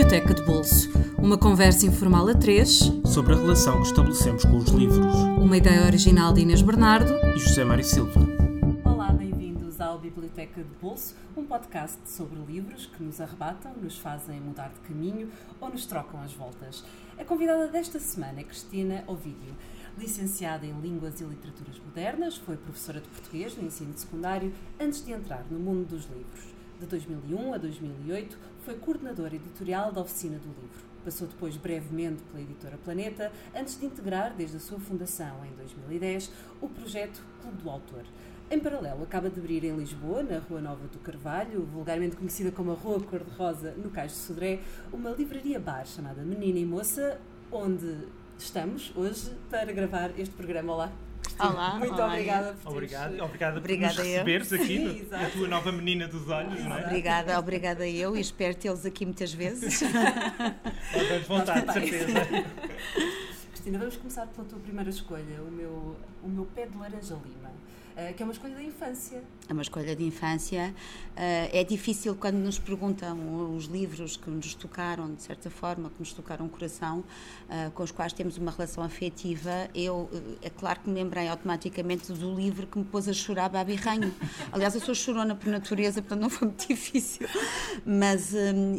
Biblioteca de Bolso. Uma conversa informal a três sobre a relação que estabelecemos com os livros. Uma ideia original de Inês Bernardo e José Mário Silva. Olá, bem-vindos ao Biblioteca de Bolso, um podcast sobre livros que nos arrebatam, nos fazem mudar de caminho ou nos trocam as voltas. A convidada desta semana é Cristina Ovídio. Licenciada em Línguas e Literaturas Modernas, foi professora de português no ensino secundário antes de entrar no mundo dos livros. De 2001 a 2008, foi coordenadora editorial da Oficina do Livro. Passou depois brevemente pela editora Planeta, antes de integrar, desde a sua fundação em 2010, o projeto Clube do Autor. Em paralelo, acaba de abrir em Lisboa, na Rua Nova do Carvalho, vulgarmente conhecida como a Rua Cor-de-Rosa, no Cais de Sodré, uma livraria-bar chamada Menina e Moça, onde estamos hoje para gravar este programa. Olá! Olá, muito olá, obrigada por Obrigado, obrigada, obrigada por nos receberes aqui, Sim, no, a tua nova menina dos olhos, não é? Obrigada, obrigada eu e espero tê-los aqui muitas vezes. Damos vontade, de certeza. Cristina, vamos começar pela tua primeira escolha, o meu, o meu pé de laranja lima. Uh, que é uma escolha da infância. É uma escolha de infância. Uh, é difícil quando nos perguntam os livros que nos tocaram, de certa forma, que nos tocaram o coração, uh, com os quais temos uma relação afetiva. Eu, é claro que me lembrei automaticamente do livro que me pôs a chorar Babi Ranho. Aliás, eu sou chorona por natureza, portanto não foi muito difícil. Mas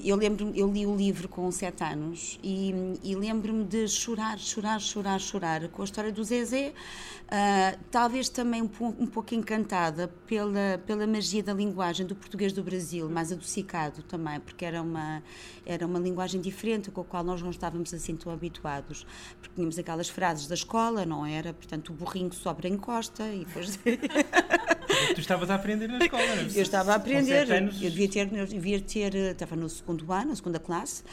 eu lembro eu li o livro com sete anos e, e lembro-me de chorar, chorar, chorar, chorar com a história do Zezé. talvez também um um pouco encantada pela, pela magia da linguagem do português do Brasil, mais adocicado também, porque era uma, era uma linguagem diferente com a qual nós não estávamos assim tão habituados, porque tínhamos aquelas frases da escola, não era? Portanto, o burrinho sobra encosta e depois. tu estavas a aprender na escola, não é? Eu estava a aprender, anos... eu devia ter, eu devia ter, estava no segundo ano, na segunda classe,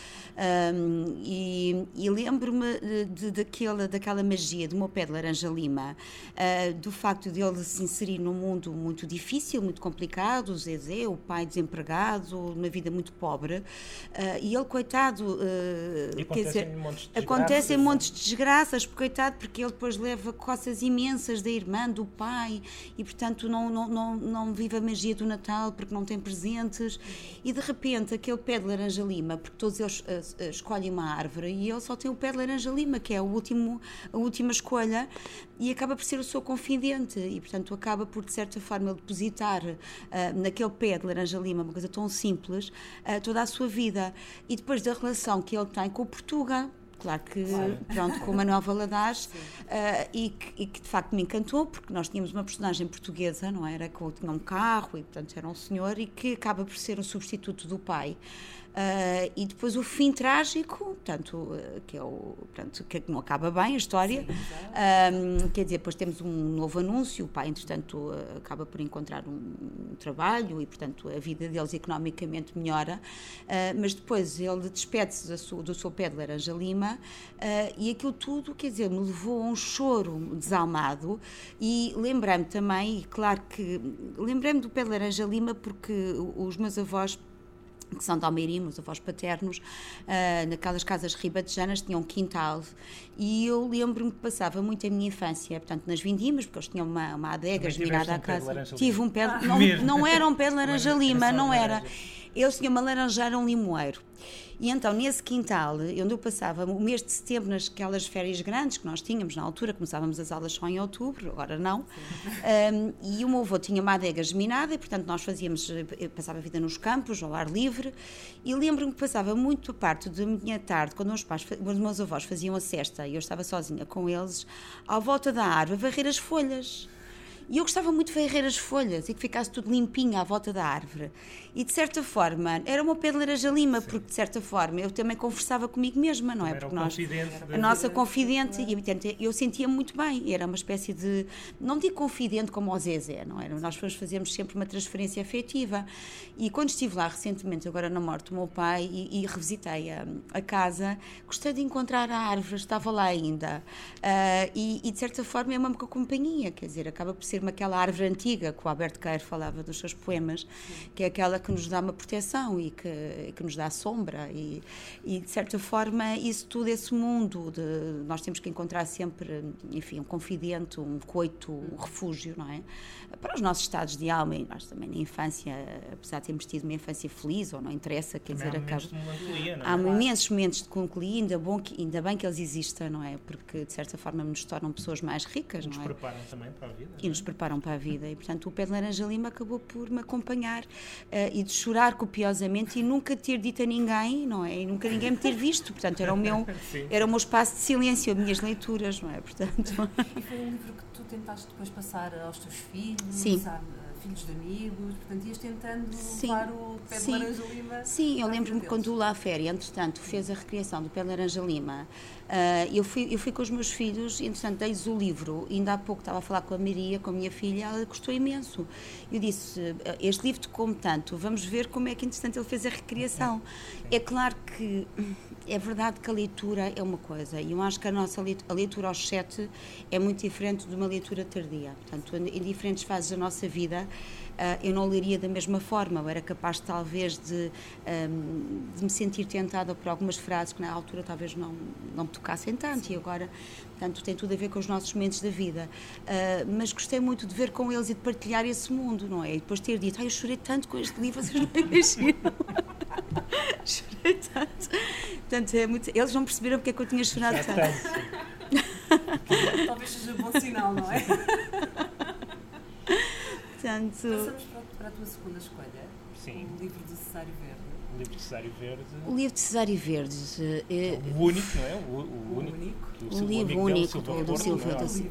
um, e, e lembro-me de, de, daquela, daquela magia do meu pé de laranja lima, uh, do facto de ele se inserir num mundo muito difícil, muito complicado, o Zezé, o pai desempregado, numa vida muito pobre, uh, e ele, coitado, uh, quer dizer, acontecem montes de desgraças, coitado, porque ele depois leva coças imensas da irmã, do pai, e portanto não, não, não, não vive a magia do Natal porque não tem presentes, e de repente aquele pé de laranja lima, porque todos eles uh, escolhem uma árvore, e ele só tem o pé de laranja lima, que é o último, a última escolha, e acaba por ser o seu confidente, e portanto acaba por de certa forma depositar uh, naquele pé de laranja lima uma coisa tão simples uh, toda a sua vida. E depois da relação que ele tem com o Portugal Claro que, claro. pronto, com o Manuel Valadares, uh, e, que, e, que, de facto me encantou, porque nós tínhamos uma personagem portuguesa, não era? Que tinha um carro e, portanto, era um senhor, e que acaba por ser um substituto do pai. Uh, e depois o fim trágico, portanto, uh, que é o, portanto, que não acaba bem a história. Sim, quer dizer, depois temos um novo anúncio, o pai, entretanto, uh, acaba por encontrar um, um, trabalho e, portanto, a vida deles economicamente melhora, mas depois ele despede-se do, do seu pé de laranja lima e aquilo tudo, quer dizer, me levou a um choro desalmado. E lembrei-me também, e claro que lembrei-me do pé de laranja lima porque os meus avós que são de Almeirim, os avós paternos, uh, naquelas casas ribatejanas tinham um quintal e eu lembro-me que passava muito a minha infância, portanto, nas vindimas, porque eles tinham uma, uma adega mirada um à casa. Tive um pé, de, não, não era um pé de laranja lima, não era. Eles tinham uma laranjeira, um limoeiro. E então, nesse quintal, onde eu passava o mês de setembro, nasquelas férias grandes que nós tínhamos na altura, começávamos as aulas só em outubro, agora não, um, e o meu avô tinha uma adega geminada, e portanto nós fazíamos, eu passava a vida nos campos, ao ar livre, e lembro-me que passava muito a parte da minha tarde, quando os, pais, os meus avós faziam a cesta e eu estava sozinha com eles, à volta da árvore, varrer as folhas. E eu gostava muito de varrer as folhas e que ficasse tudo limpinho à volta da árvore. E de certa forma, era uma laranja lima, porque de certa forma eu também conversava comigo mesma, não é? Porque nós, a nossa confidente, e eu sentia muito bem, era uma espécie de, não digo confidente como o Zezé, não era? Nós fazíamos sempre uma transferência afetiva. E quando estive lá recentemente, agora na morte do meu pai, e, e revisitei a, a, casa, gostei de encontrar a árvore, estava lá ainda. Uh, e, e, de certa forma é uma companhia, quer dizer, acaba por ser uma, aquela árvore antiga que o Alberto Queiro falava dos seus poemas, que é aquela que nos dá uma proteção e que, que nos dá sombra. E, e, de certa forma, isso tudo, esse mundo, de, nós temos que encontrar sempre, enfim, um confidente, um coito, um refúgio, não é? Para os nossos estados de alma, e nós também na infância, apesar de termos tido uma infância feliz, ou não interessa, quer também dizer, há acaba. Momentos há é? imensos momentos de concolia, ainda, bom que, ainda bem que eles existem, não é? Porque, de certa forma, nos tornam pessoas mais ricas, nos não é? Nos preparam também para a vida. E nos preparam para a vida. E, portanto, o Pé de Laranja Lima acabou por me acompanhar uh, e de chorar copiosamente e nunca ter dito a ninguém, não é? E nunca ninguém me ter visto. Portanto, era o meu, era o meu espaço de silêncio, as minhas leituras, não é? Portanto... E foi um livro que tu tentaste depois passar aos teus filhos, Sim. Sabe? filhos de amigos, portanto ias tentando Sim. levar o pé Sim. de laranja lima. Sim, eu lembro-me quando o La Féria, entretanto, fez a recriação do pé de laranja lima, uh, eu, fui, eu fui com os meus filhos, entretanto, dei-lhes o livro, ainda há pouco estava a falar com a Maria, com a minha filha, ela gostou imenso. Eu disse, este livro te como tanto, vamos ver como é que, entretanto, ele fez a recriação. É claro que é verdade que a leitura é uma coisa, e eu acho que a nossa leitura, a leitura aos sete é muito diferente de uma leitura tardia. Portanto, em diferentes fases da nossa vida, uh, eu não leria da mesma forma. Eu era capaz, talvez, de, de, me sentir tentada por algumas frases que na altura talvez não, não me tocassem tanto, e agora, portanto, tem tudo a ver com os nossos momentos da vida. Uh, mas gostei muito de ver com eles e de partilhar esse mundo, não é? E depois ter dito, ah, eu chorei tanto com este livro, vocês não imaginam. chorei tanto. Portanto, é muito, eles não perceberam porque é que eu tinha chorado tanto. Talvez seja bom sinal, não é? Portanto, Passamos para a tua segunda escolha. Sim. O livro do Cesário Verde. O livro de Cesário Verde. O livro de Cesário Verde. É, o único, não é? O, o, o único. único. O, livro único do, do Silva, do, uh,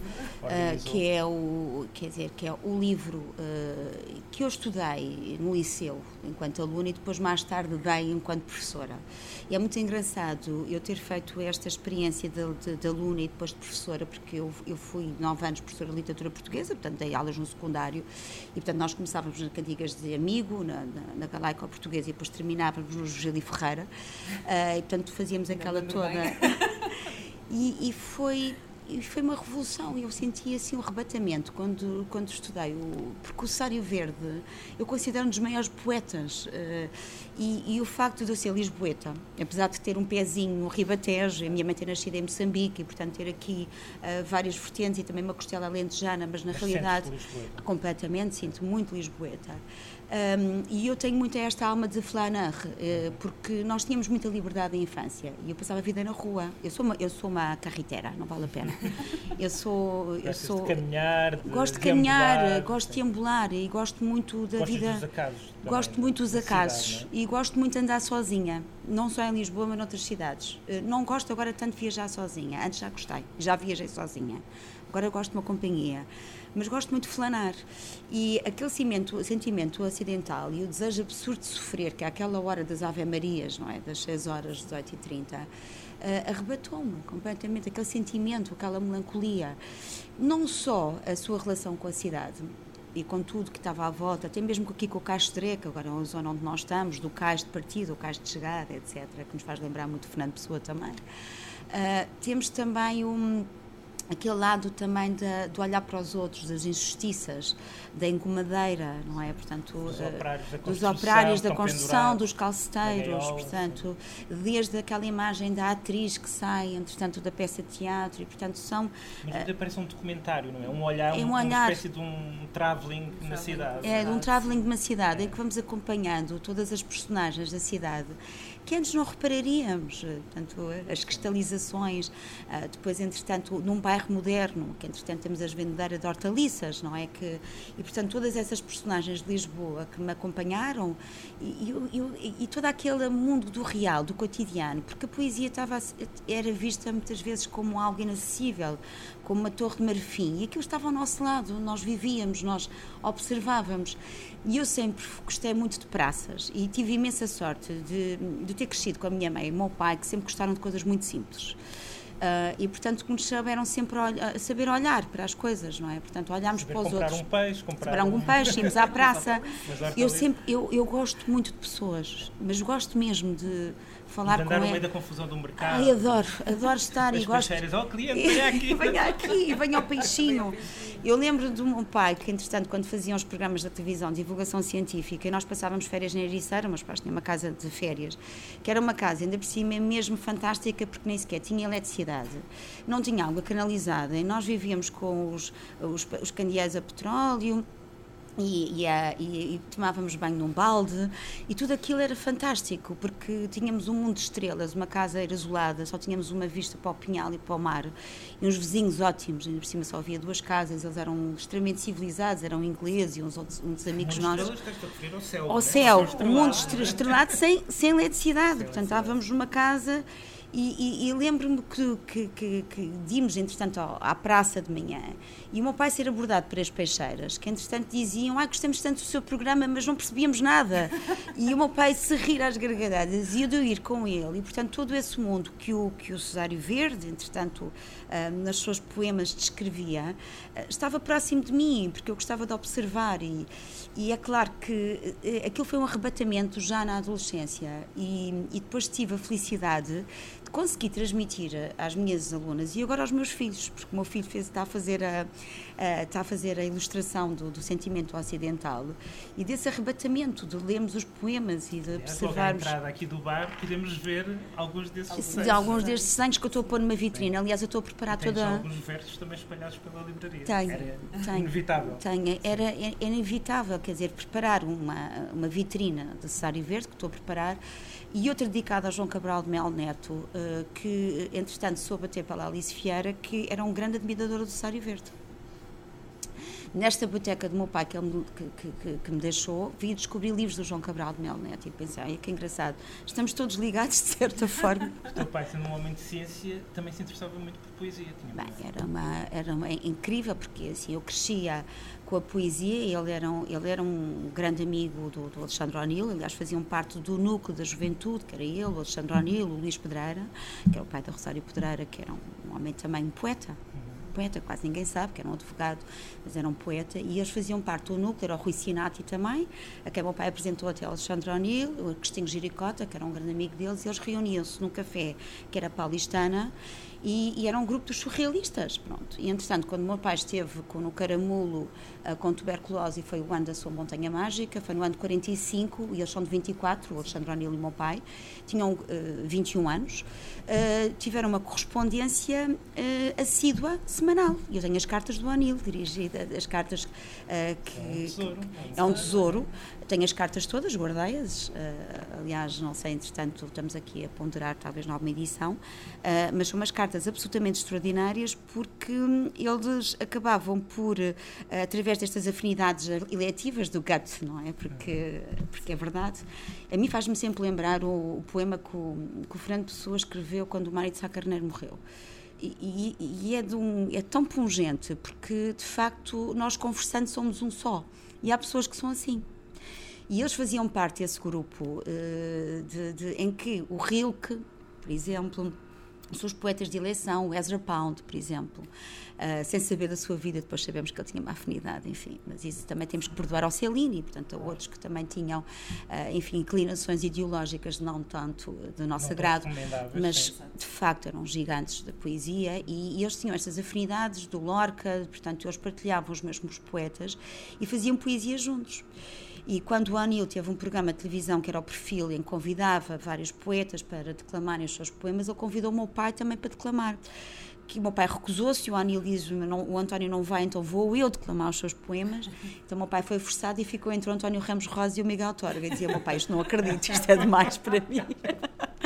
que é o, quer dizer, que é o livro uh, que eu estudei no liceu enquanto aluna e depois mais tarde dei enquanto professora. E é muito engraçado eu ter feito esta experiência de, de, de aluna e depois de professora, porque eu, eu fui nove anos professora de literatura portuguesa, portanto dei aulas no secundário e portanto nós começávamos nas cantigas de amigo, na, na, na galaica portuguesa e depois terminávamos no José Ferreira. Uh, e portanto fazíamos aquela toda... E, e, foi e foi uma revolução. Eu senti assim um arrebatamento quando, quando estudei. O, porque o Sário Verde eu considero um dos maiores poetas. Uh, e, e, o facto de eu ser lisboeta, apesar de ter um pezinho no Ribatejo, a minha mãe ter nascido em Moçambique e, portanto, ter aqui uh, várias vertentes e também uma costela alentejana, mas na mas realidade, completamente, sinto muito lisboeta. Um, e eu tenho muito esta alma de flaneur, uh, porque nós tínhamos muita liberdade em infância e eu passava a vida na rua. Eu sou uma, eu sou uma carretera, não vale a pena. Eu sou. eu sou de caminhar, de gosto de caminhar, gosto de ambular e gosto muito da vida. Dos acasos gosto muito dos acasos cidade, é? e gosto muito de andar sozinha, não só em Lisboa, mas noutras cidades. Uh, não gosto agora tanto de viajar sozinha, antes já gostei, já viajei sozinha. Agora gosto de uma companhia mas gosto muito de flanar. E aquele sentimento, sentimento acidental e o desejo absurdo de sofrer, que é aquela hora das Ave-Marias, não é? Das 6 horas, 18 e 30, uh, arrebatou-me completamente. Aquele sentimento, aquela melancolia. Não só a sua relação com a cidade, e com tudo que estava à volta, até mesmo aqui com o Cais de Treca, agora é a zona onde nós estamos, do cais de partida, o cais de chegada, etc., que nos faz lembrar muito Fernando Pessoa também. Uh, temos também um aquele lado também de, de, olhar para os outros, das injustiças, da engomadeira, não é? Portanto, dos eh, operários da construção, operários da construção dos calceteiros, portanto, desde aquela imagem da atriz que sai, entretanto, da peça de teatro, e portanto são... Mas uh, parece um documentário, não é? Um olhar, é um, olhar, uma espécie de um travelling na cidade. É, de um travelling de uma cidade, é. em que vamos acompanhando todas as personagens da cidade que antes não repararíamos. Portanto, as cristalizações, ah, depois, entretanto, num bairro moderno, que entretanto temos as vendedeiras de hortaliças, não é? Que, e, portanto, todas essas personagens de Lisboa que me acompanharam e, e, e todo aquele mundo do real, do cotidiano, porque a poesia estava, era vista muitas vezes como algo inacessível, como uma torre de marfim, e aquilo estava ao nosso lado, nós vivíamos, nós observávamos. E eu sempre gostei muito de praças e tive imensa sorte de, de ter crescido com a minha mãe e o meu pai, que sempre gostaram de coisas muito simples. Uh, e portanto que nos souberam sempre saber olhar para as coisas, não é? Portanto, olharmos saber para os comprar outros. Um peixe, comprar, algum peixe, irmos à praça. eu sempre, eu, eu gosto muito de pessoas, mas gosto mesmo de falar de andar com no meio da confusão do mercado. Ai, adoro, adoro estar As e gosto. Ó, oh, cliente, venha aqui. venha aqui, venha ao peixinho. Eu lembro do meu pai que, entretanto, quando faziam os programas da televisão de divulgação científica, e nós passávamos férias na Ericeira, meus pais tinham uma casa de férias, que era uma casa, ainda por cima, mesmo fantástica, porque nem sequer tinha eletricidade, não tinha água canalizada, e nós vivíamos com os, os, os candeeiros a petróleo, e, e, e, e, tomávamos banho num balde. E tudo aquilo era fantástico porque tínhamos um mundo de estrelas, uma casa era isolada, só tínhamos uma vista para o pinhal e para o mar. E uns vizinhos ótimos, ainda por cima só havia duas casas, eles eram extremamente civilizados, eram ingleses e uns, outros, uns amigos nossos. Ao céu, ao né? céu, um mundo estrelado sem, sem eletricidade, portanto estávamos numa casa e, e, e lembro-me que, que, que, que dimos, entretanto, à praça de manhã e o meu pai ser abordado por as peixeiras, que entretanto diziam: Ah, gostamos tanto do seu programa, mas não percebíamos nada. e o meu pai se rir às gargalhadas e eu de ir com ele. E portanto, todo esse mundo que o, que o Cesário Verde, entretanto, ah, nas suas poemas descrevia, ah, estava próximo de mim, porque eu gostava de observar. E, e é claro que eh, aquilo foi um arrebatamento já na adolescência. E, e depois tive a felicidade consegui transmitir às minhas alunas e agora aos meus filhos, porque o meu filho fez, está, a fazer a, a, está a fazer a ilustração do, do, sentimento ocidental e desse arrebatamento de lermos os poemas e de observarmos. Na entrada aqui do bar podemos ver alguns desses desenhos. De alguns destes desenhos que eu estou a pôr numa vitrine. Aliás, eu estou a preparar toda. alguns versos também espalhados pela livraria. Tenho, era tenho, inevitável. Tenho, era, era inevitável, quer dizer, preparar uma, uma vitrina de Cesário Verde que estou a preparar e outra dedicada a João Cabral de Mel Neto, eh, que entretanto soube até pela Alice Vieira, que era um grande admirador do Sário Verde. Nesta biblioteca do meu pai, que, ele, que, que, que, me deixou, vi descobrir livros do João Cabral de Mel Neto e pensei, ai, que engraçado, estamos todos ligados de certa forma. o teu pai, sendo um homem de ciência, também se interessava muito por poesia. Tinha Bem, era, uma, era uma, incrível, porque assim, eu crescia com a poesia. Ele era um, ele era um grande amigo do, do Alexandre O'Neill, aliás, faziam parte do núcleo da juventude, que era ele, o Alexandre O'Neill, o Luís Pedreira, que é o pai da Rosário Pedreira, que era um, um homem também um poeta poeta, quase ninguém sabe, que era um advogado, mas era um poeta, e eles faziam parte do núcleo, era o Rui Sinati também, a quem meu pai apresentou até Alexandre O'Neill, o Cristinho Giricota, que era um grande amigo deles, e eles reuniam-se num café que era paulistana, e, e, era um grupo dos surrealistas, pronto. E, entretanto, quando meu pai esteve com, no Caramulo com tuberculose, e foi o ano da sua montanha mágica, foi no ano de 45, e eles são de 24, o Alexandre O'Neill e o meu pai, tinham uh, 21 anos, uh, tiveram uma correspondência uh, assídua, semanal. E eu tenho as cartas do O'Neill, dirigidas, as cartas que, é um tesouro. Que, é um tesouro tenho as cartas todas, guardei-as. Aliás, não sei, entretanto, estamos aqui a ponderar talvez nova edição, mas são umas cartas absolutamente extraordinárias porque hum, eles acabavam por, uh, através destas afinidades eletivas do gut, não é? Porque, porque é verdade. A mim faz-me sempre lembrar o, o poema que o, que o Fernando Pessoa escreveu quando o marido de Sá Carneiro morreu. E, e, e é, um, é tão pungente porque, de facto, nós conversando somos um só. E há pessoas que são assim. E eles faziam parte desse grupo uh, de, de, em que o Rilke, por exemplo, os seus poetas de eleição, o Ezra Pound, por exemplo, uh, sem saber da sua vida, depois sabemos que ele tinha uma afinidade, enfim, mas isso também temos que perdoar ao Cellini, portanto, a outros que também tinham, uh, enfim, inclinações ideológicas não tanto do nosso agrado, mas de facto eram gigantes da poesia e, e eles tinham estas afinidades do Lorca, portanto, eles partilhavam os mesmos poetas e faziam poesia juntos. E quando o Anil teve um programa de televisão que era o perfil, em que convidava vários poetas para declamarem os seus poemas, ele convidou o meu pai também para declamar. Que o meu pai recusou-se, o Anil diz: o António não vai, então vou eu declamar os seus poemas. Então o meu pai foi forçado e ficou entre o António Ramos Rosa e o Miguel Torga. E dizia: meu pai, isto não acredito, isto é demais para mim.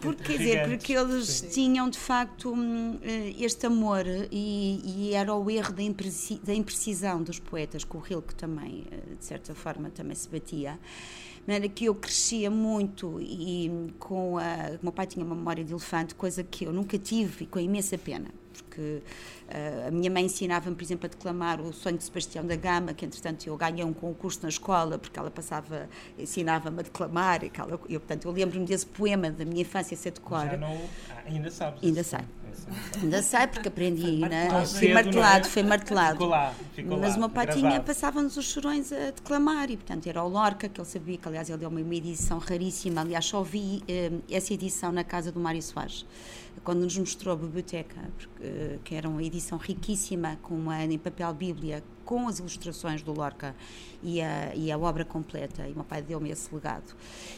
Porque, quer dizer, porque eles Sim. tinham de facto hum, eh, este amor e, e, era o erro da, impreci, da imprecisão dos poetas, com o Rilke também, eh, de certa forma, também se batia. De maneira que eu crescia muito e com a. O meu pai tinha uma memória de elefante, coisa que eu nunca tive e com imensa pena porque uh, a minha mãe ensinava-me, por exemplo, a declamar o Sonho de Sebastião da Gama, que entretanto eu ganhei um concurso na escola, porque ela passava, ensinava-me a declamar, e ela, eu, portanto, eu lembro-me desse poema da minha infância ser de cor. Já não, ah, ainda sabes. Ainda sei. Ainda sei, porque aprendi, né? Fui martelado, foi martelado. Ficou lá, ficou Mas lá, o meu pai tinha, passava-nos os chorões a declamar, e portanto era o Lorca, que ele sabia, que aliás ele deu uma edição raríssima, aliás só vi eh, essa edição na casa do Mário Soares quando nos mostrou a biblioteca, porque, que era uma edição riquíssima, com uma em papel bíblia, com as ilustrações do Lorca e a, e a obra completa, e o meu pai deu-me esse legado.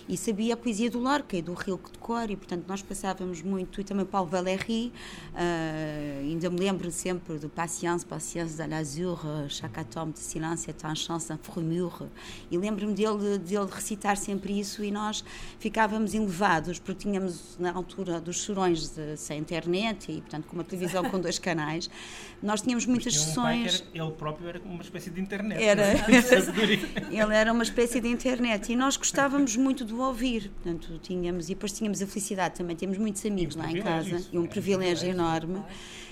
E sabia a poesia do Lorca e do Rilke de cor, e portanto nós passávamos muito, e também Paulo Valéry, uh, ainda me lembro sempre do Patience, Patience de l'Azur, chaque atome de silêncio un chance, un frumure, e lembro-me dele, dele recitar sempre isso, e nós ficávamos elevados, porque tínhamos na altura dos chorões de, sem internet, e portanto com uma televisão com dois canais, nós tínhamos muitas sessões. Era, ele próprio era uma espécie de internet. Era, ele era uma espécie de internet e nós gostávamos muito de o ouvir. Portanto, tínhamos, e depois tínhamos a felicidade também, temos muitos amigos lá em casa e um é, privilégio enorme.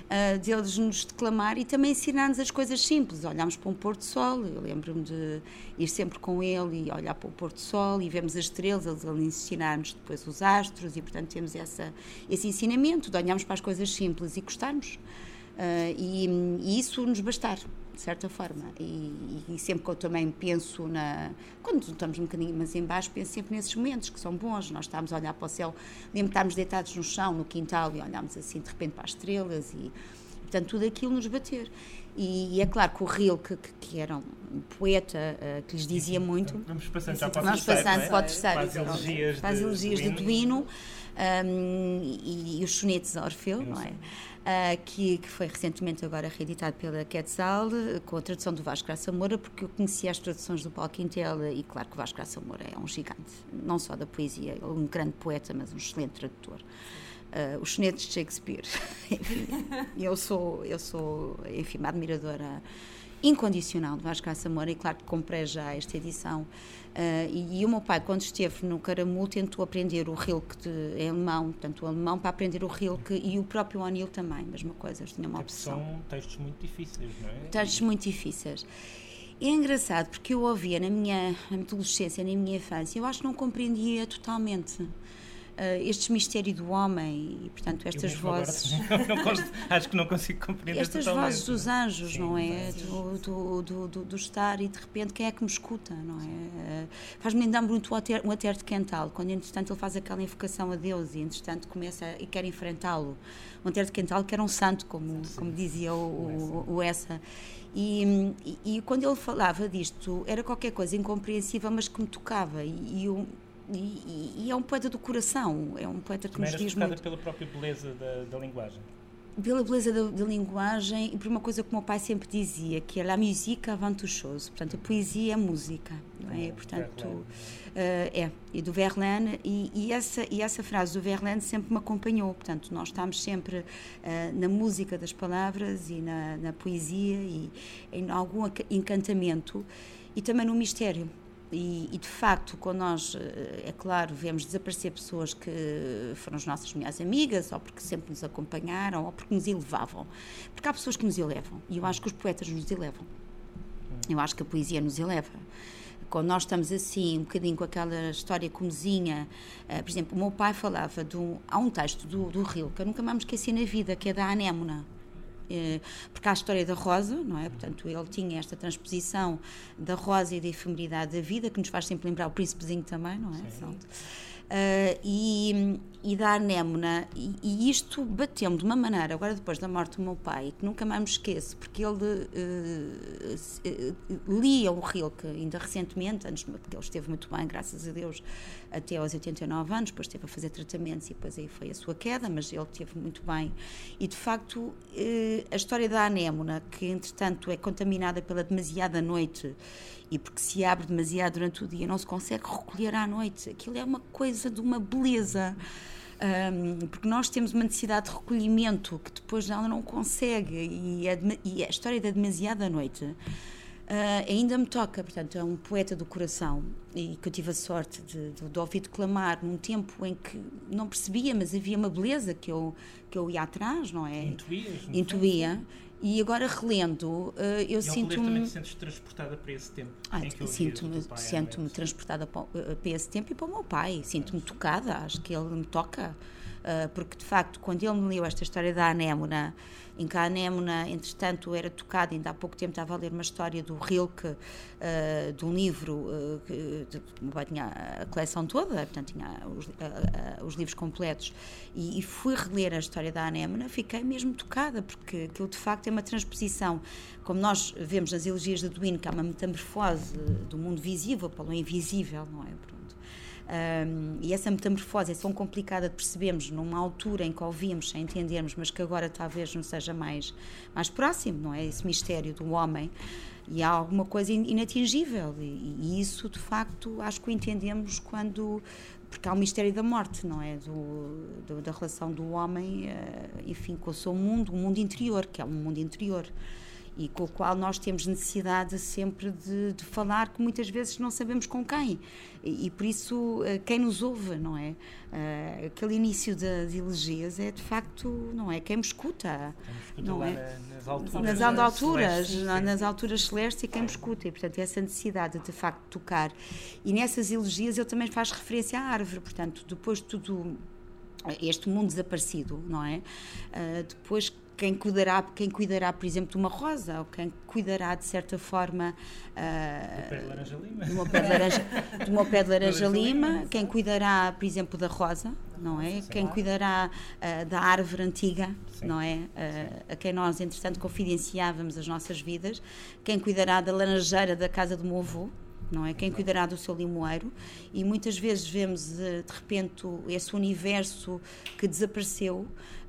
Uh, deles nos declamar e também ensinar-nos as coisas simples. Olhámos para um pôr do sol, eu lembro-me de ir sempre com ele e olhar para o pôr do sol e vemos as estrelas, eles ensinar-nos depois os astros e, portanto, temos essa, esse ensinamento de olharmos para as coisas simples e gostarmos. Uh, e, e, isso nos bastar, de certa forma. E, e, sempre que eu também penso na. Quando estamos um bocadinho mais embaixo, penso sempre nesses momentos que são bons. Nós estamos a olhar para o céu, lembro estarmos deitados no chão, no quintal, e olhamos assim de repente para as estrelas, e portanto tudo aquilo nos bater. E, e é claro que o Rilke, que, que era um poeta uh, que lhes dizia muito. Vamos passando já para o Vamos passando é? para o terceiro. Para as elegias, para as elegias de, de Duino. Um, e, e, os sonetos de Orfeu, não é? Uh, que, que, foi recentemente agora reeditado pela Quetzal, com a tradução do Vasco Graça Moura, porque eu conhecia as traduções do Paulo Quintela e claro que o Vasco Graça Moura é um gigante, não só da poesia, um grande poeta, mas um excelente tradutor. Uh, os sonetos de Shakespeare. enfim, eu sou, eu sou, enfim, uma admiradora incondicional de Vasco Graça Moura e claro que comprei já esta edição Uh, e, e, o meu pai, quando esteve no Caramulo, tentou aprender o Rilke de, em alemão, portanto, o alemão para aprender o Rilke e o próprio O'Neill também, mesma coisa, eles tinham uma opção. São textos muito difíceis, não é? Textos muito difíceis. É engraçado porque eu ouvia na minha, na minha adolescência, na minha infância, eu acho que não compreendia totalmente uh, estes mistérios do homem e, portanto, estas vozes. acho que não consigo compreender Estas totalmente. vozes dos anjos, sim, não é? Do, do, do, do, do, estar e de repente quem é que me escuta, não é? Uh, Faz-me lembrar muito o Ater, o Ater de Quental, quando entretanto ele faz aquela invocação a Deus e entretanto começa e quer enfrentá-lo. O Ater de Quental que era um santo, como, como dizia o, o, o Essa. E, e, e, quando ele falava disto, era qualquer coisa incompreensível, mas que me tocava. E, e eu, e, e, é um poeta do coração, é um poeta que Também nos diz muito. pela própria beleza da, da linguagem. Pela beleza da, da, linguagem e por uma coisa que o meu pai sempre dizia, que é a música avant toute chose. Portanto, a poesia é música, não é? Portanto, uh, é. E do Verlaine, e, e, essa, e essa frase do Verlaine sempre me acompanhou. Portanto, nós estamos sempre uh, na música das palavras e na, na poesia e em algum encantamento e também no mistério. E, e, de facto, quando nós, eh, é claro, vemos desaparecer pessoas que foram as nossas melhores amigas, ou porque sempre nos acompanharam, ou porque nos elevavam. Porque há pessoas que nos elevam, e eu acho que os poetas nos elevam. Eu acho que a poesia nos eleva. Quando nós estamos assim, um bocadinho com aquela história comezinha, uh, por exemplo, o meu pai falava de um, há um texto do, do Rio que eu nunca mais me esqueci na vida, que é da Anémona porque há a história da Rosa, não é? Portanto, ele tinha esta transposição da Rosa e da efemeridade da vida, que nos faz sempre lembrar o príncipezinho também, não é? Uh, e, e da anémona, e, e isto bateu-me de uma maneira, agora depois da morte do meu pai, que nunca mais me esqueço, porque ele uh, uh, lia o Rilke ainda recentemente, antes, porque ele esteve muito bem, graças a Deus, até aos 89 anos, depois esteve a fazer tratamentos e depois aí foi a sua queda, mas ele esteve muito bem. E de facto, a história da anémona, que entretanto é contaminada pela demasiada noite e porque se abre demasiado durante o dia não se consegue recolher à noite. Aquilo é uma coisa de uma beleza. Um, porque nós temos uma necessidade de recolhimento que depois ela não consegue e, é e a história da demasiada noite uh, ainda me toca, portanto é um poeta do coração e que eu tive a sorte de, de, de ouvir declamar num tempo em que não percebia, mas havia uma beleza que eu, que eu ia atrás, não é? Intuías, Intuía. E agora relendo, uh, eu sinto-me. também te sentes transportada para esse tempo. Ah, sinto-me sinto transportada para, uh, para, esse tempo e para o meu pai. Sinto-me tocada, acho que ele me toca. porque de facto, quando ele me leu esta história da anémona, em que a anémona, entretanto, era tocada, ainda há pouco tempo estava a ler uma história do Rilke, uh, de um livro, uh, que tinha a coleção toda, portanto, tinha os, uh, os livros completos, e, e, fui reler a história da anémona, fiquei mesmo tocada, porque aquilo de facto é uma transposição, como nós vemos nas elegias de Duino, que há uma metamorfose do mundo visível para o invisível, não é? Um, e essa metamorfose é tão complicada de percebermos numa altura em que ouvimos sem entendermos, mas que agora talvez não seja mais, mais próximo, não é? Esse mistério do homem. E há alguma coisa inatingível. E, e isso, de facto, acho que o entendemos quando. Porque há o mistério da morte, não é? Do, do da relação do homem, uh, enfim, com o seu mundo, o mundo interior, que é um mundo interior e com o qual nós temos necessidade sempre de, de falar, que muitas vezes não sabemos com quem. E, e, por isso, eh, quem nos ouve, não é? Uh, aquele início das elegias é de facto, não é? Quem me escuta. não é? nas alturas, nas, alturas, celestes, nas alturas celestes e quem me escuta. E portanto, essa necessidade de, de facto tocar. E nessas elegias ele também faz referência à árvore, portanto, depois de tudo este mundo desaparecido, não é? Uh, depois quem cuidará, quem cuidará, por exemplo, de uma rosa, ou quem cuidará, de certa forma, uh, de lima. Uma pé de laranja, de uma pé de laranja lima, quem cuidará, por exemplo, da rosa, não é? Quem cuidará uh, da árvore antiga, Sim. não é? Uh, a quem nós, entretanto, confidenciávamos as nossas vidas, quem cuidará da laranjeira da casa do meu avô, não é? Quem cuidará do seu limoeiro e muitas vezes vemos de repente esse universo que desapareceu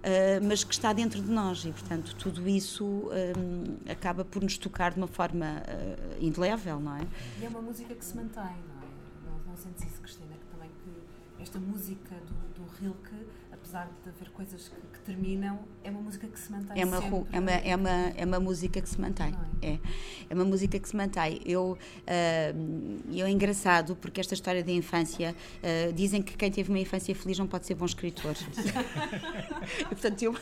uh, mas que está dentro de nós e, portanto, tudo isso um, acaba por nos tocar de uma forma indelével, não é? E é uma música que se mantém, não é? Não, não sentes isso, Cristina, que também que esta música do, do Rilke apesar de haver coisas que, que, terminam, é uma música que se mantém é uma, sempre. É uma, é, uma, é uma música que se mantém. É? é? É, uma música que se mantém. Eu, uh, eu é engraçado porque esta história da infância, uh, dizem que quem teve uma infância feliz não pode ser bom escritor. e, portanto, eu...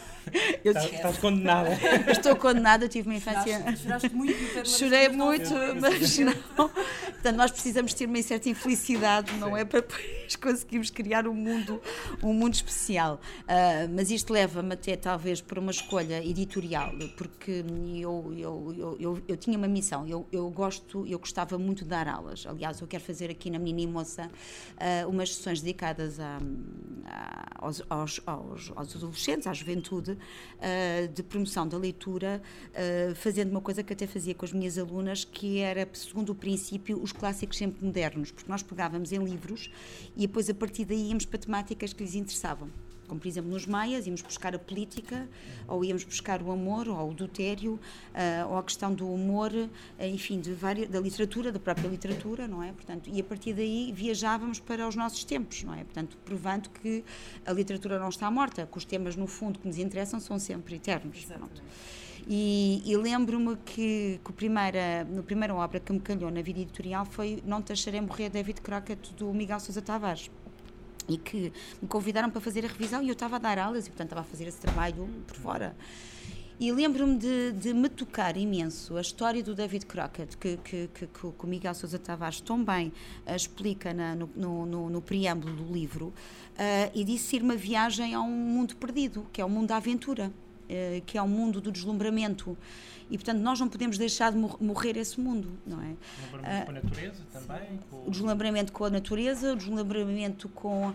eu estás, estás condenada. Estou condenada, tive uma infância... Choraste, choraste muito. Chorei muito, mas não. Portanto, nós precisamos ter uma certa infelicidade, não é? Para depois conseguirmos criar um mundo, um mundo especial. Uh, mas isto leva-me até talvez para uma escolha editorial, porque eu, eu, eu, eu, eu tinha uma missão, eu, eu gosto, eu gostava muito de dar aulas. Aliás, eu quero fazer aqui na Menina e Moça uh, umas sessões dedicadas a, a, aos, aos, aos, aos, adolescentes, à juventude, uh, de promoção da leitura, fazendo uma coisa que até fazia com as minhas alunas, que era, segundo o princípio, os clássicos sempre modernos, porque nós pegávamos em livros e depois a partir daí íamos para temáticas que lhes interessavam como por exemplo nos Maias, íamos buscar a política, ou íamos buscar o amor, ou o adultério, uh, ou a questão do humor, uh, enfim, de várias, da literatura, da própria literatura, não é? Portanto, e a partir daí viajávamos para os nossos tempos, não é? Portanto, provando que a literatura não está morta, que os temas, no fundo, que nos interessam são sempre eternos. E, e lembro-me que, que primeira, a primeira obra que me calhou na vida editorial foi Não Te Acharei Morrer, David Crockett, do Miguel Sousa Tavares e que me convidaram para fazer a revisão e eu estava a dar aulas e, portanto, estava a fazer esse trabalho por fora. E lembro-me de, de, me tocar imenso a história do David Crockett, que, que, que, que o Miguel Sousa Tavares tão bem uh, explica na, no, no, no, preâmbulo do livro, uh, e disse ir uma viagem a um mundo perdido, que é o mundo da aventura, que é o mundo do deslumbramento e portanto nós não podemos deixar de morrer esse mundo, não é? Deslumbramento com a natureza também? Com... O deslumbramento com a natureza, o deslumbramento com, uh,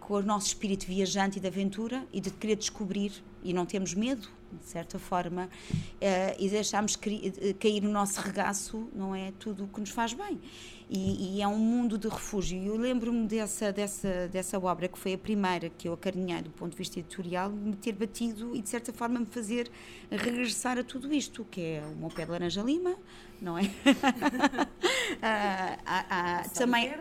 com o nosso espírito viajante e de aventura e de querer descobrir e não temos medo, de certa forma, uh, e deixarmos cair no nosso regaço, não é? Tudo o que nos faz bem e, e, é um mundo de refúgio. Eu lembro-me dessa, dessa, dessa obra, que foi a primeira que eu acarinhei do ponto de vista editorial, me ter batido e de certa forma me fazer regressar a tudo isto, que é o meu pé de laranja lima, não é? ah, ah, ah, também, é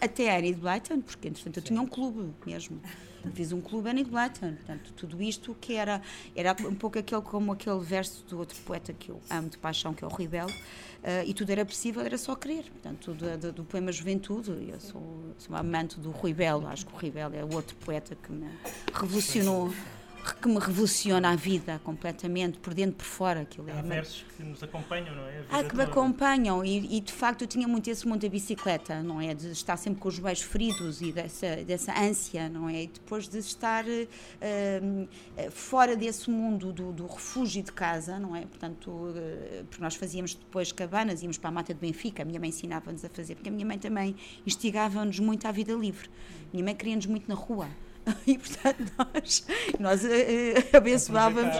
até a Annie Blyton, porque entretanto eu tinha um clube mesmo. Fiz um clube Annie Blyton, portanto, tudo isto que era, era um pouco aquele, como aquele verso do outro poeta que eu amo de paixão, que é o Ribel, Uh, e tudo era possível, era só querer. Portanto, do, do, do poema Juventude, eu sou, sou amante do Rui Belo, acho que o Rui Belo é outro poeta que me revolucionou que me revoluciona a vida completamente, por dentro por fora. Aquilo Há é versos que nos acompanham, não é? Ah, que me acompanham e, e, de facto eu tinha muito esse mundo da bicicleta, não é? De estar sempre com os joelhos feridos e dessa, dessa ânsia, não é? E depois de estar uh, fora desse mundo do, do, refúgio de casa, não é? Portanto, uh, porque nós fazíamos depois cabanas, íamos para a Mata de Benfica, a minha mãe ensinava-nos a fazer, porque a minha mãe também instigava-nos muito à vida livre. A minha mãe queria-nos muito na rua. E portanto nós, nós uh, abençoávamos,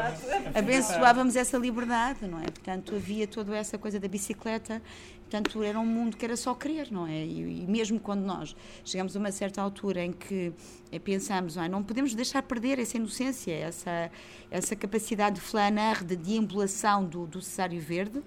abençoávamos essa liberdade, não é? Portanto havia toda essa coisa da bicicleta, portanto era um mundo que era só querer, não é? E, e mesmo quando nós chegamos a uma certa altura em que eh, pensamos, não, não podemos deixar perder essa inocência, essa, essa capacidade de flanar, de deambulação do, do Cesário Verde,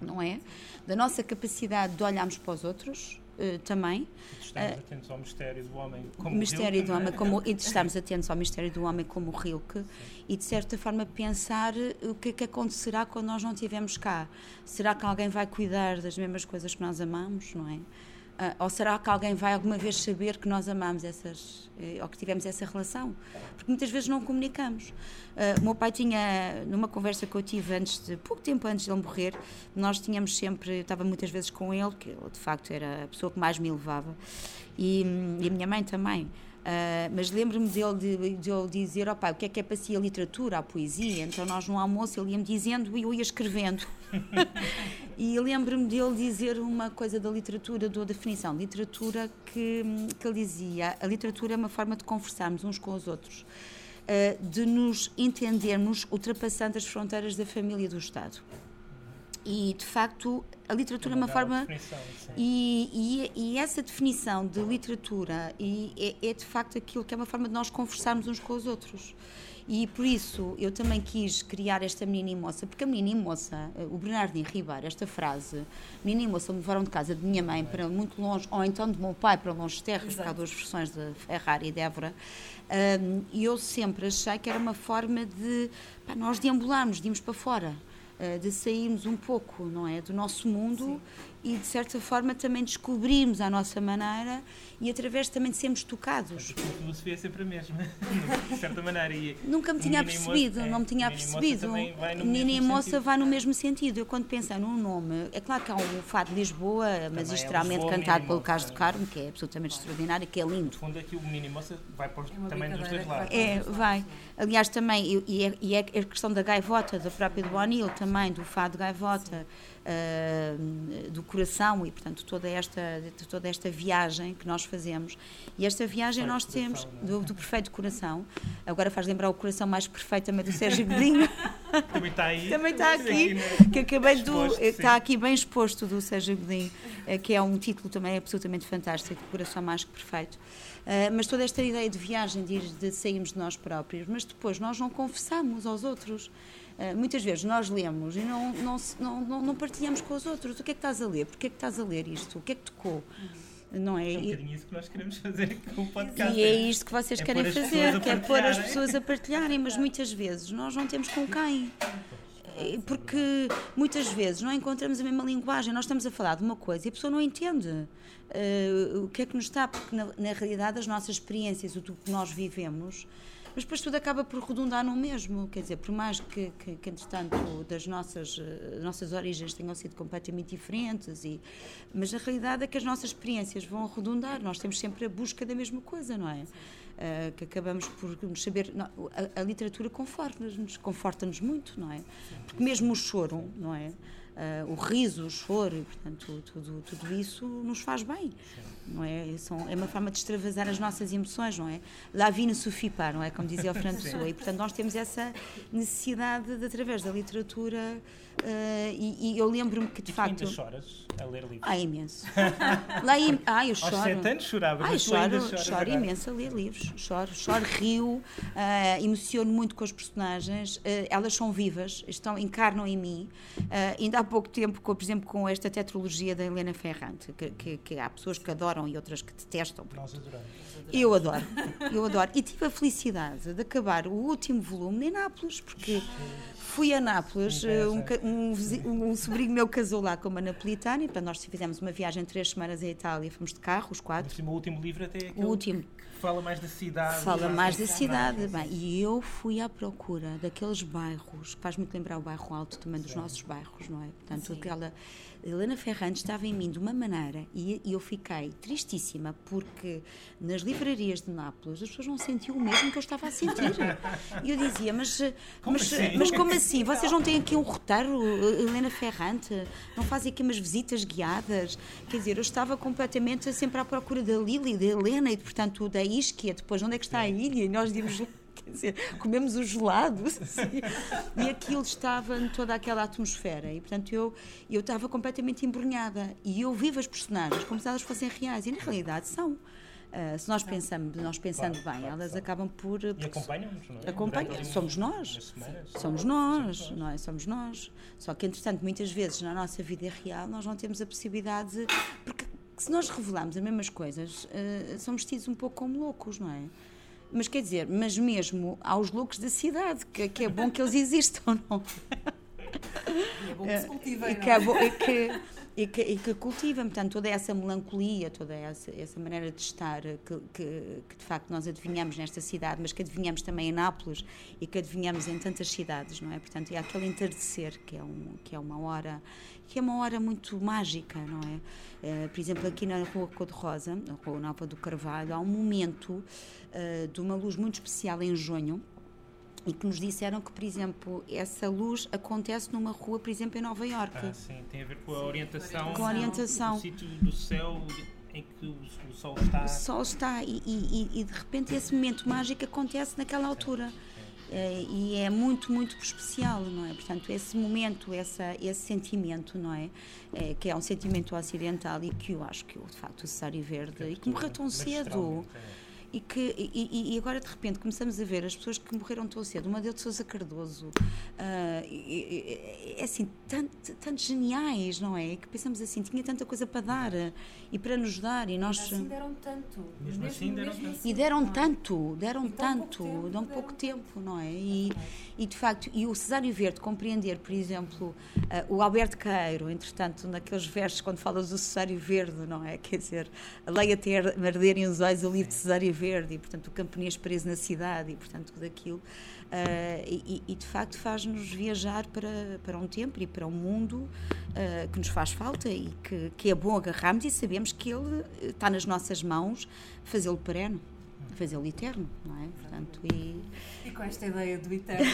não é? Da nossa capacidade de olharmos para os outros, uh, também. Estamos uh, atentos ao mistério do homem como mistério Rilke, do homem como e estamos atentos ao mistério do homem como Rilke e de certa forma pensar o que é que acontecerá quando nós não estivermos cá. Será que alguém vai cuidar das mesmas coisas que nós amamos, não é? Uh, ou será que alguém vai alguma vez saber que nós amamos essas, eh, ou que tivemos essa relação? Porque muitas vezes não comunicamos. Uh, o meu pai tinha, numa conversa que eu tive antes de, pouco tempo antes de ele morrer, nós tínhamos sempre, eu estava muitas vezes com ele, que ele de facto era a pessoa que mais me levava, e, e a minha mãe também. Uh, mas lembro-me dele, de, de ele dizer, oh pai, o que é que é para si a literatura, a poesia? Então nós no almoço ele ia-me dizendo e eu ia escrevendo. e lembro-me dele dizer uma coisa da literatura, da definição, literatura que, que ele dizia, a literatura é uma forma de conversarmos uns com os outros, uh, de nos entendermos ultrapassando as fronteiras da família e do Estado. E de facto a literatura é uma forma e, e, e, essa definição de literatura e é, é, de facto aquilo que é uma forma de nós conversarmos uns com os outros. E por isso eu também quis criar esta menina e moça porque a menina e moça o Bernardinho Ribeiro esta frase menina e moça me levaram de casa de minha mãe para muito longe ou então de meu pai para longe terras porque há duas versões de Ferrari e Débora um, e eu sempre achei que era uma forma de pá, nós deambularmos de irmos para fora. eh, de sairmos um pouco, não é, do nosso mundo Sim e de certa forma também descobrirmos a nossa maneira e através também de sermos tocados. A filosofia é sempre a mesma, de certa maneira. E Nunca me tinha percebido, moça, não me tinha percebido. Menina e moça sentido. vai no mesmo sentido. Eu quando pensei num nome, é claro que há um Fado de Lisboa, magistralmente é cantado pelo Carlos do Carmo, que é absolutamente extraordinário, que é lindo. No fundo aqui o menino e moça vai por, é também dos dois lados. É, vai. Aliás também, e é, e é a questão da gaivota, da própria do Bonil também, do Fado de gaivota. Uh, do coração e, portanto, toda esta, toda esta viagem que nós fazemos. E esta viagem nós temos é? do, do, perfeito coração. Agora faz lembrar o coração mais perfeito também do Sérgio Godinho. Também está aí. Também está aqui, que acabei do. Está aqui bem exposto do Sérgio Godinho, eh, que é um título também absolutamente fantástico, Coração Mais que Perfeito. Uh, mas toda esta ideia de viagem, de, de sairmos de nós próprios, mas depois nós não confessamos aos outros. Uh, muitas vezes nós lemos e não, não, não, não, partilhamos com os outros. O que é que estás a ler? Porquê é que estás a ler isto? O que é que tocou? Não é? É um bocadinho isso que nós queremos fazer com o podcast. E é isto que vocês é querem fazer, que é pôr as pessoas a partilharem, mas muitas vezes nós não temos com quem. Porque muitas vezes não encontramos a mesma linguagem, nós estamos a falar de uma coisa e a pessoa não entende uh, o que é que nos está, porque na, na realidade as nossas experiências, o que nós vivemos, mas depois tudo acaba por redundar no mesmo. Quer dizer, por mais que, que, que entretanto, das nossas, uh, nossas origens tenham sido completamente diferentes, e, mas a realidade é que as nossas experiências vão redundar. Nós temos sempre a busca da mesma coisa, não é? Uh, que acabamos por saber. Não, a, a, literatura conforta-nos, conforta-nos muito, não é? Porque mesmo o choro, não é? Uh, o riso, o choro, portanto, tudo, tudo isso nos faz bem, não é? São, é uma forma de extravasar as nossas emoções, não é? La vie ne suffit pas, não é? Como dizia o Fernando Pessoa. E, portanto, nós temos essa necessidade de, através da literatura, Uh, e, e, eu lembro-me que de e facto. choras a ler livros? Ah, imenso. Lá im... Ah, eu choro. Aos sete anos chorava, ah, eu choro, choro imenso a ler livros. Choro, choro, rio, uh, emociono muito com as personagens. Uh, elas são vivas, estão, encarnam em mim. ainda há pouco tempo, com, por exemplo, com esta tetralogia da Helena Ferrante, que, que, que há pessoas que adoram e outras que detestam. Nós adoramos. Eu adoro, eu adoro. E tive a felicidade de acabar o último volume em Nápoles, porque fui a Nápoles, um, um, um, sobrinho meu casou lá com uma napolitana, e portanto nós fizemos uma viagem de três semanas à Itália, fomos de carro, os quatro. O último livro até é o último fala mais da cidade. Fala mais da cidade. Bem, e eu fui à procura daqueles bairros, faz muito lembrar o bairro alto também dos Sim. nossos bairros, não é? Portanto, Sim. aquela Helena Ferrante estava em mim de uma maneira e, e, eu fiquei tristíssima porque nas livrarias de Nápoles as pessoas não sentiam o mesmo que eu estava a sentir. E eu dizia, mas como, mas, assim? mas como assim? Vocês não têm aqui um roteiro, Helena Ferrante? Não fazem aqui umas visitas guiadas? Quer dizer, eu estava completamente sempre à procura da Lili, da Helena e, portanto, da Isquia. Depois, onde é que está a ilha? E nós dizemos quer dizer, comemos os gelados assim, e aquilo estava em toda aquela atmosfera e portanto eu eu estava completamente embrunhada e eu vivo as personagens como se elas fossem reais e na realidade são Uh, se nós pensamos, nós pensando claro, bem, claro, elas acabam por. E acompanham-nos, não é? Acompanham, somos nós. somos nós, não é? Somos nós. Só que, entretanto, muitas vezes na nossa vida real nós não temos a possibilidade. De, porque se nós revelamos as mesmas coisas, uh, somos tidos um pouco como loucos, não é? Mas quer dizer, mas mesmo aos loucos da cidade, que, que é bom que eles existam, não? E é bom que se cultivem, e que, é bom, e que, e que, e que cultivem, portanto, toda essa melancolia, toda essa, essa maneira de estar que, que, que, de facto nós adivinhamos nesta cidade, mas que adivinhamos também em Nápoles e que adivinhamos em tantas cidades, não é? Portanto, é aquele entardecer que é, um, que é uma hora que é uma hora muito mágica, não é? Uh, por exemplo, aqui na Rua Cor-de-Rosa, na Rua Nova do Carvalho, há um momento uh, de uma luz muito especial em junho, e que nos disseram que, por exemplo, essa luz acontece numa rua, por exemplo, em Nova Iorque. Ah, sim, tem a ver com a orientação, com a orientação. do sítio do céu em que o, o sol está. O sol está e, e, e, de repente esse momento mágico acontece naquela altura. É, e é muito, muito especial, não é? Portanto, esse momento, essa, esse sentimento, não é? é? Que é um sentimento ocidental e que eu acho que, de facto, o Cesário Verde, e que morreu tão cedo. É e que e, e, agora de repente começamos a ver as pessoas que morreram tão cedo, uma de Sousa Cardoso, uh, é assim, tanto, tanto geniais, não é? Que pensamos assim, tinha tanta coisa para dar e para nos dar e nós assim deram tanto, mesmo, mesmo assim deram mesmo tanto. Assim, e deram é? tanto, deram tanto, pouco dão pouco tempo, não é? E, e de facto, e o Cesário Verde compreender, por exemplo, uh, o Alberto Queiro, entretanto, naqueles versos quando falas do Cesário Verde, não é? Quer dizer, a lei até arderem os olhos o livro de Cesário Verde verde e, portanto, o camponês preso na cidade e, portanto, daquilo. Uh, e, e, de facto faz-nos viajar para, para um tempo e para um mundo uh, que nos faz falta e que, que é bom agarrarmos e sabemos que ele está nas nossas mãos fazê-lo perene fazê-lo eterno, não é? Portanto, e... e com esta ideia do eterno,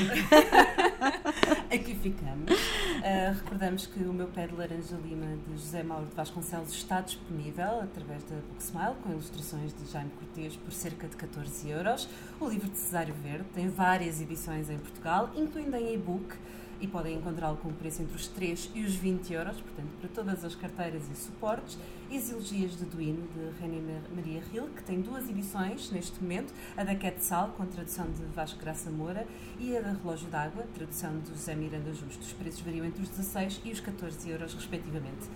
aqui ficamos. Uh, recordamos que o meu pé de laranja lima de José Mauro de Vasconcelos está disponível através da Booksmile, com ilustrações de Jaime Cortês por cerca de 14 euros. O livro de Cesário Verde tem várias edições em Portugal, incluindo em e-book e podem encontrá-lo com um preço entre os 3 e os 20 euros, portanto, para todas as carteiras e suportes. E as Elogias de Duino, de René Maria Hill, que tem duas edições neste momento, a da Quetzal, com tradução de Vasco Graça Moura, e a da Relógio d'Água, tradução de José Miranda Justo. Os preços variam entre os 16 e os 14 euros, respectivamente.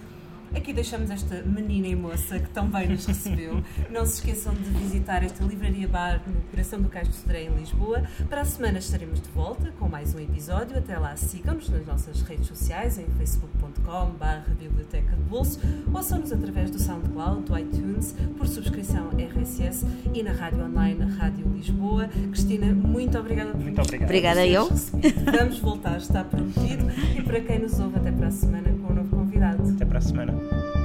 Aqui deixamos esta menina e moça que tão bem nos recebeu. Não se esqueçam de visitar esta livraria bar no coração do Cais de Sodré, em Lisboa. Para a semana estaremos de volta com mais um episódio. Até lá, sigam-nos nas nossas redes sociais em facebook.com.br Biblioteca de Bolso. Ouçam-nos através do SoundCloud, do iTunes, por subscrição RSS e na rádio online Rádio Lisboa. Cristina, muito obrigada por Muito obrigado. Obrigada eu. Vamos voltar, está prometido. E para quem nos ouve, até para a semana para a semana.